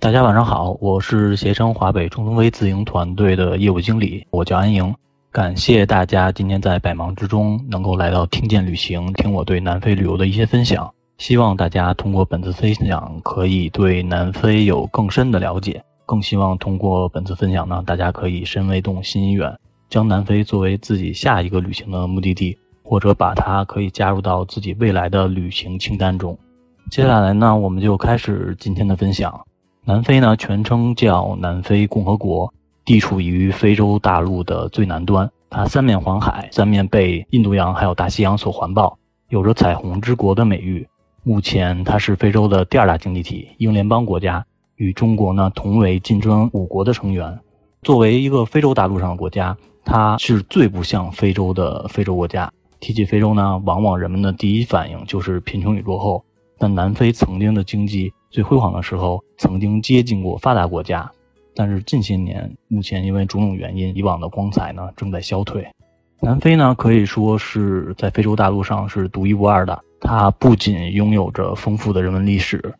大家晚上好，我是携程华北中通微自营团队的业务经理，我叫安莹。感谢大家今天在百忙之中能够来到听见旅行，听我对南非旅游的一些分享。希望大家通过本次分享可以对南非有更深的了解，更希望通过本次分享呢，大家可以身为动心远，将南非作为自己下一个旅行的目的地，或者把它可以加入到自己未来的旅行清单中。接下来呢，我们就开始今天的分享。南非呢，全称叫南非共和国，地处于非洲大陆的最南端。它三面环海，三面被印度洋还有大西洋所环抱，有着“彩虹之国”的美誉。目前，它是非洲的第二大经济体，英联邦国家，与中国呢同为金砖五国的成员。作为一个非洲大陆上的国家，它是最不像非洲的非洲国家。提起非洲呢，往往人们的第一反应就是贫穷与落后。但南非曾经的经济最辉煌的时候，曾经接近过发达国家，但是近些年，目前因为种种原因，以往的光彩呢正在消退。南非呢可以说是在非洲大陆上是独一无二的，它不仅拥有着丰富的人文历史，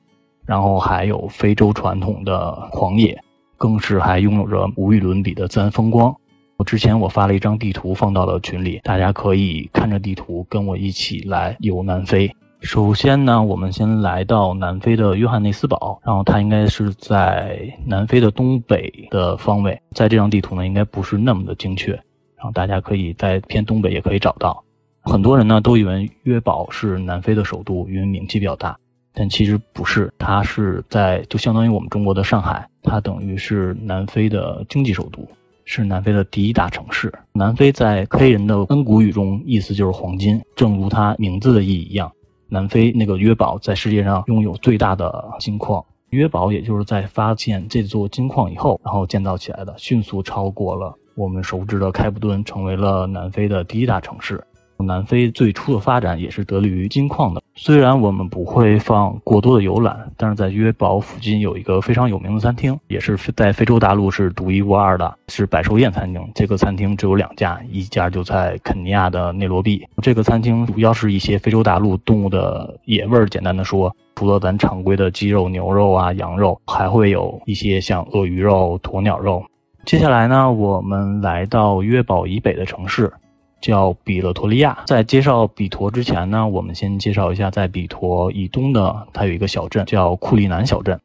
然后还有非洲传统的狂野，更是还拥有着无与伦比的自然风光。我之前我发了一张地图放到了群里，大家可以看着地图跟我一起来游南非。首先呢，我们先来到南非的约翰内斯堡，然后它应该是在南非的东北的方位，在这张地图呢，应该不是那么的精确，然后大家可以在偏东北也可以找到。很多人呢都以为约堡是南非的首都，因为名气比较大，但其实不是，它是在就相当于我们中国的上海，它等于是南非的经济首都，是南非的第一大城市。南非在黑人的恩古语中，意思就是黄金，正如它名字的意义一样。南非那个约堡在世界上拥有最大的金矿，约堡也就是在发现这座金矿以后，然后建造起来的，迅速超过了我们熟知的开普敦，成为了南非的第一大城市。南非最初的发展也是得力于金矿的。虽然我们不会放过多的游览，但是在约堡附近有一个非常有名的餐厅，也是在非洲大陆是独一无二的，是百寿宴餐厅。这个餐厅只有两家，一家就在肯尼亚的内罗毕。这个餐厅主要是一些非洲大陆动物的野味儿。简单的说，除了咱常规的鸡肉、牛肉啊、羊肉，还会有一些像鳄鱼肉、鸵鸟肉。接下来呢，我们来到约堡以北的城市。叫比勒陀利亚。在介绍比陀之前呢，我们先介绍一下在比陀以东的，它有一个小镇叫库利南小镇。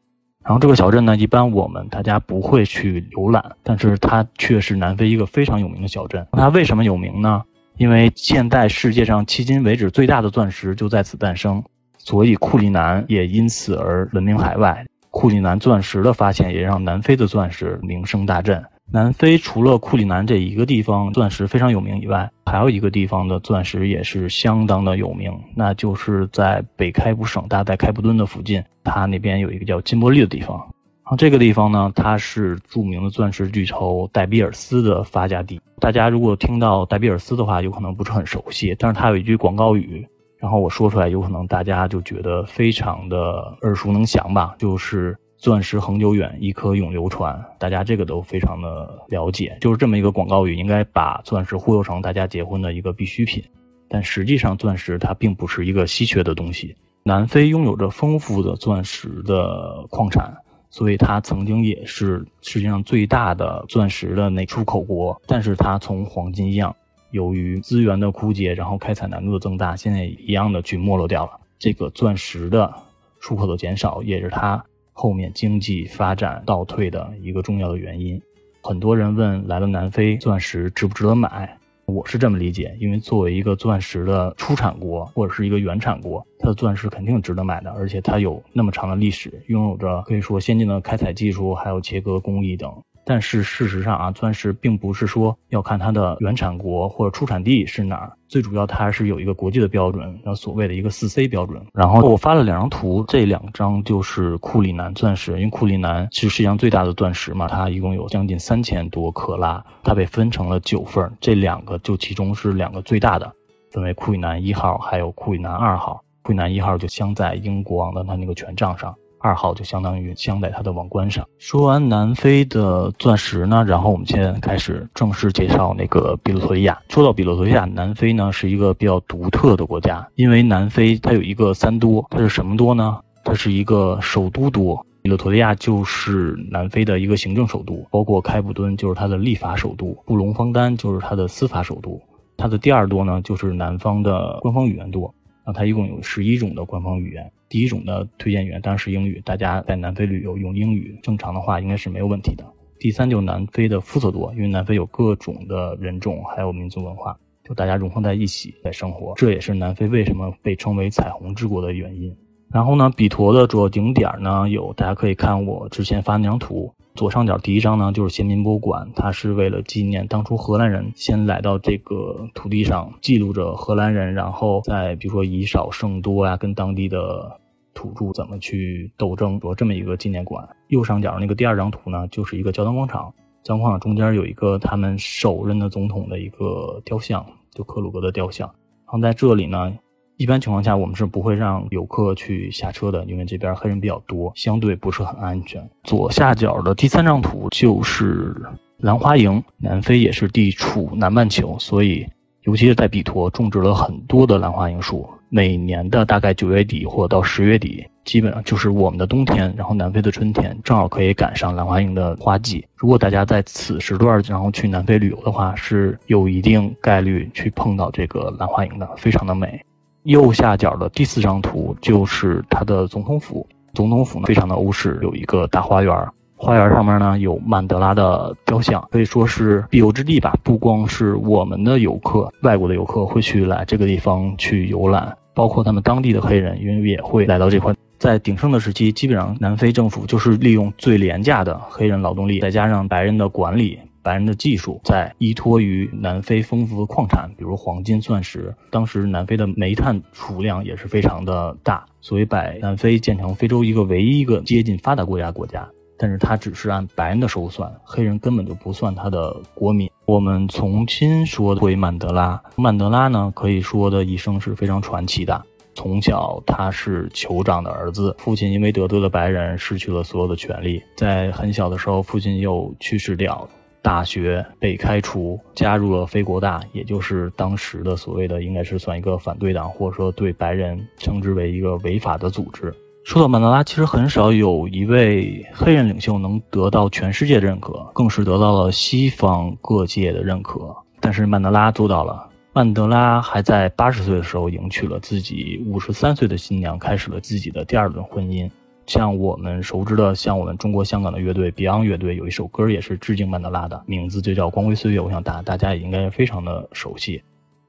然后这个小镇呢，一般我们大家不会去游览，但是它却是南非一个非常有名的小镇。它为什么有名呢？因为现代世界上迄今为止最大的钻石就在此诞生，所以库里南也因此而闻名海外。库里南钻石的发现也让南非的钻石名声大振。南非除了库里南这一个地方钻石非常有名以外，还有一个地方的钻石也是相当的有名，那就是在北开普省，大在开普敦的附近，它那边有一个叫金伯利的地方。啊，这个地方呢，它是著名的钻石巨头戴比尔斯的发家地。大家如果听到戴比尔斯的话，有可能不是很熟悉，但是它有一句广告语，然后我说出来，有可能大家就觉得非常的耳熟能详吧，就是。钻石恒久远，一颗永流传。大家这个都非常的了解，就是这么一个广告语，应该把钻石忽悠成大家结婚的一个必需品。但实际上，钻石它并不是一个稀缺的东西。南非拥有着丰富的钻石的矿产，所以它曾经也是世界上最大的钻石的那出口国。但是它从黄金一样，由于资源的枯竭，然后开采难度的增大，现在一样的去没落掉了。这个钻石的出口的减少，也是它。后面经济发展倒退的一个重要的原因，很多人问来了南非钻石值不值得买？我是这么理解，因为作为一个钻石的出产国或者是一个原产国，它的钻石肯定值得买的，而且它有那么长的历史，拥有着可以说先进的开采技术，还有切割工艺等。但是事实上啊，钻石并不是说要看它的原产国或者出产地是哪儿，最主要它还是有一个国际的标准，那所谓的一个四 C 标准。然后我发了两张图，这两张就是库里南钻石，因为库里南是世界上最大的钻石嘛，它一共有将近三千多克拉，它被分成了九份，这两个就其中是两个最大的，分为库里南一号还有库里南二号，库里南一号就镶在英国王的他那个权杖上。二号就相当于镶在它的王冠上。说完南非的钻石呢，然后我们现在开始正式介绍那个比罗托利亚。说到比罗托利亚，南非呢是一个比较独特的国家，因为南非它有一个三多，它是什么多呢？它是一个首都多，比勒陀利亚就是南非的一个行政首都，包括开普敦就是它的立法首都，布隆方丹就是它的司法首都。它的第二多呢，就是南方的官方语言多。那它一共有十一种的官方语言，第一种的推荐语言当然是英语，大家在南非旅游用英语，正常的话应该是没有问题的。第三就南非的肤色多，因为南非有各种的人种还有民族文化，就大家融合在一起在生活，这也是南非为什么被称为彩虹之国的原因。然后呢，比陀的主要景点呢有，大家可以看我之前发那张图，左上角第一张呢就是先民博物馆，它是为了纪念当初荷兰人先来到这个土地上，记录着荷兰人，然后在比如说以少胜多呀，跟当地的土著怎么去斗争，说这么一个纪念馆。右上角那个第二张图呢，就是一个教堂广场，教堂广场中间有一个他们首任的总统的一个雕像，就克鲁格的雕像。然后在这里呢。一般情况下，我们是不会让游客去下车的，因为这边黑人比较多，相对不是很安全。左下角的第三张图就是兰花楹，南非也是地处南半球，所以尤其是在比托种植了很多的兰花楹树。每年的大概九月底或到十月底，基本上就是我们的冬天，然后南非的春天，正好可以赶上兰花楹的花季。如果大家在此时段然后去南非旅游的话，是有一定概率去碰到这个兰花楹的，非常的美。右下角的第四张图就是它的总统府。总统府呢，非常的欧式，有一个大花园，花园上面呢有曼德拉的雕像，可以说是必游之地吧。不光是我们的游客，外国的游客会去来这个地方去游览，包括他们当地的黑人，因为也会来到这块。在鼎盛的时期，基本上南非政府就是利用最廉价的黑人劳动力，再加上白人的管理。白人的技术在依托于南非丰富的矿产，比如黄金、钻石。当时南非的煤炭储量也是非常的大，所以把南非建成非洲一个唯一一个接近发达国家国家。但是它只是按白人的收算，黑人根本就不算他的国民。我们重新说回曼德拉，曼德拉呢，可以说的一生是非常传奇的。从小他是酋长的儿子，父亲因为得罪了白人，失去了所有的权利。在很小的时候，父亲又去世掉了。大学被开除，加入了非国大，也就是当时的所谓的应该是算一个反对党，或者说对白人称之为一个违法的组织。说到曼德拉，其实很少有一位黑人领袖能得到全世界的认可，更是得到了西方各界的认可。但是曼德拉做到了。曼德拉还在八十岁的时候迎娶了自己五十三岁的新娘，开始了自己的第二段婚姻。像我们熟知的，像我们中国香港的乐队 Beyond 乐队有一首歌也是致敬曼德拉的，名字就叫《光辉岁月》。我想大大家也应该非常的熟悉。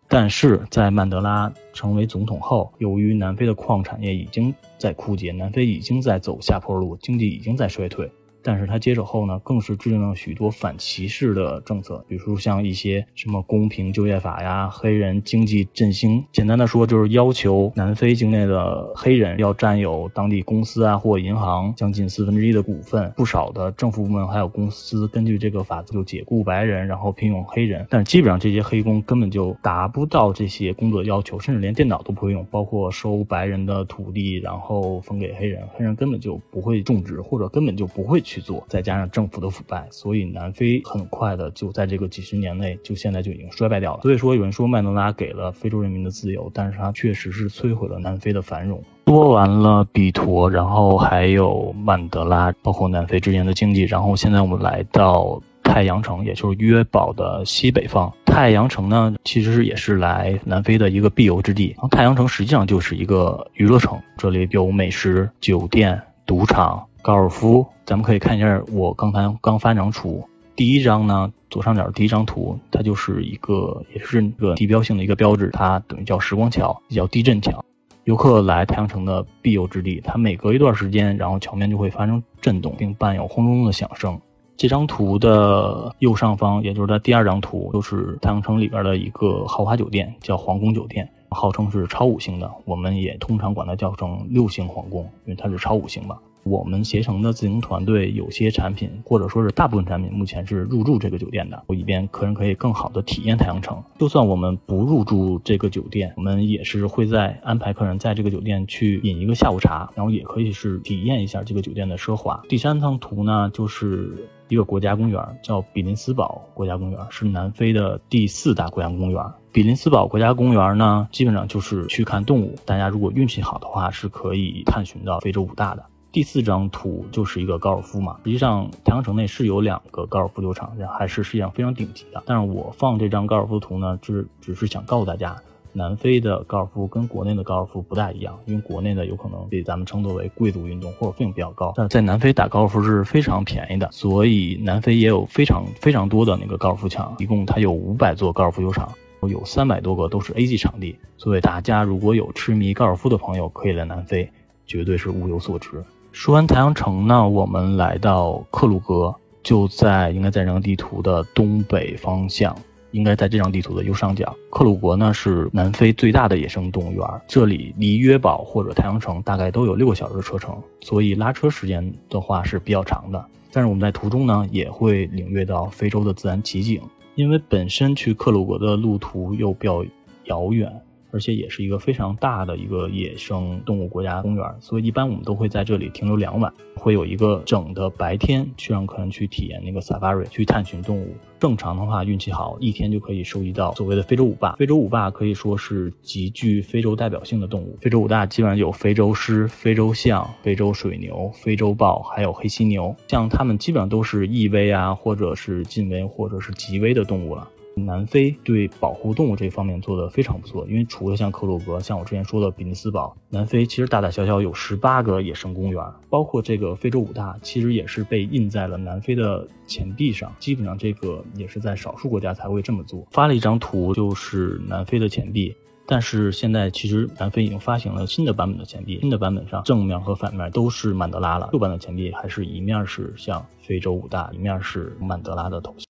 但是在曼德拉成为总统后，由于南非的矿产业已经在枯竭，南非已经在走下坡路，经济已经在衰退。但是他接手后呢，更是制定了许多反歧视的政策，比如说像一些什么公平就业法呀、黑人经济振兴。简单的说，就是要求南非境内的黑人要占有当地公司啊或银行将近四分之一的股份。不少的政府部门还有公司根据这个法则就解雇白人，然后聘用黑人。但是基本上这些黑工根本就达不到这些工作要求，甚至连电脑都不会用，包括收白人的土地，然后分给黑人，黑人根本就不会种植，或者根本就不会去。去做，再加上政府的腐败，所以南非很快的就在这个几十年内，就现在就已经衰败掉了。所以说，有人说曼德拉给了非洲人民的自由，但是他确实是摧毁了南非的繁荣。说完了比陀，然后还有曼德拉，包括南非之间的经济，然后现在我们来到太阳城，也就是约堡的西北方。太阳城呢，其实也是来南非的一个必游之地。然后太阳城实际上就是一个娱乐城，这里有美食、酒店、赌场。高尔夫，咱们可以看一下我刚才刚发那张图。第一张呢，左上角第一张图，它就是一个，也是一个地标性的一个标志，它等于叫时光桥，也叫地震桥。游客来太阳城的必游之地，它每隔一段时间，然后桥面就会发生震动，并伴有轰隆隆的响声。这张图的右上方，也就是它第二张图，就是太阳城里边的一个豪华酒店，叫皇宫酒店，号称是超五星的，我们也通常管它叫成六星皇宫，因为它是超五星嘛。我们携程的自营团队有些产品，或者说是大部分产品，目前是入住这个酒店的，以便客人可以更好的体验太阳城。就算我们不入住这个酒店，我们也是会在安排客人在这个酒店去饮一个下午茶，然后也可以是体验一下这个酒店的奢华。第三张图呢，就是一个国家公园，叫比林斯堡国家公园，是南非的第四大国家公园。比林斯堡国家公园呢，基本上就是去看动物，大家如果运气好的话，是可以探寻到非洲五大的。第四张图就是一个高尔夫嘛。实际上，太阳城内是有两个高尔夫球场，还是世界上非常顶级的。但是我放这张高尔夫图呢，只只是想告诉大家。南非的高尔夫跟国内的高尔夫不大一样，因为国内的有可能被咱们称作为贵族运动或者费用比较高，但在南非打高尔夫是非常便宜的，所以南非也有非常非常多的那个高尔夫场，一共它有五百座高尔夫球场，有三百多个都是 A 级场地，所以大家如果有痴迷高尔夫的朋友，可以来南非，绝对是物有所值。说完太阳城呢，我们来到克鲁格，就在应该在这张地图的东北方向。应该在这张地图的右上角。克鲁格呢是南非最大的野生动物园，这里离约堡或者太阳城大概都有六个小时的车程，所以拉车时间的话是比较长的。但是我们在途中呢也会领略到非洲的自然奇景，因为本身去克鲁格的路途又比较遥远。而且也是一个非常大的一个野生动物国家公园，所以一般我们都会在这里停留两晚，会有一个整的白天去让客人去体验那个 safari，去探寻动物。正常的话，运气好，一天就可以收集到所谓的非洲五霸。非洲五霸可以说是极具非洲代表性的动物。非洲五大基本上有非洲狮、非洲象、非洲水牛、非洲豹，还有黑犀牛。像它们基本上都是易危啊，或者是近危，或者是极危的动物了。南非对保护动物这方面做得非常不错，因为除了像克鲁格，像我之前说的比尼斯堡，南非其实大大小小有十八个野生公园，包括这个非洲五大，其实也是被印在了南非的钱币上。基本上这个也是在少数国家才会这么做。发了一张图，就是南非的钱币，但是现在其实南非已经发行了新的版本的钱币，新的版本上正面和反面都是曼德拉了，旧版的钱币还是一面是像非洲五大，一面是曼德拉的头像。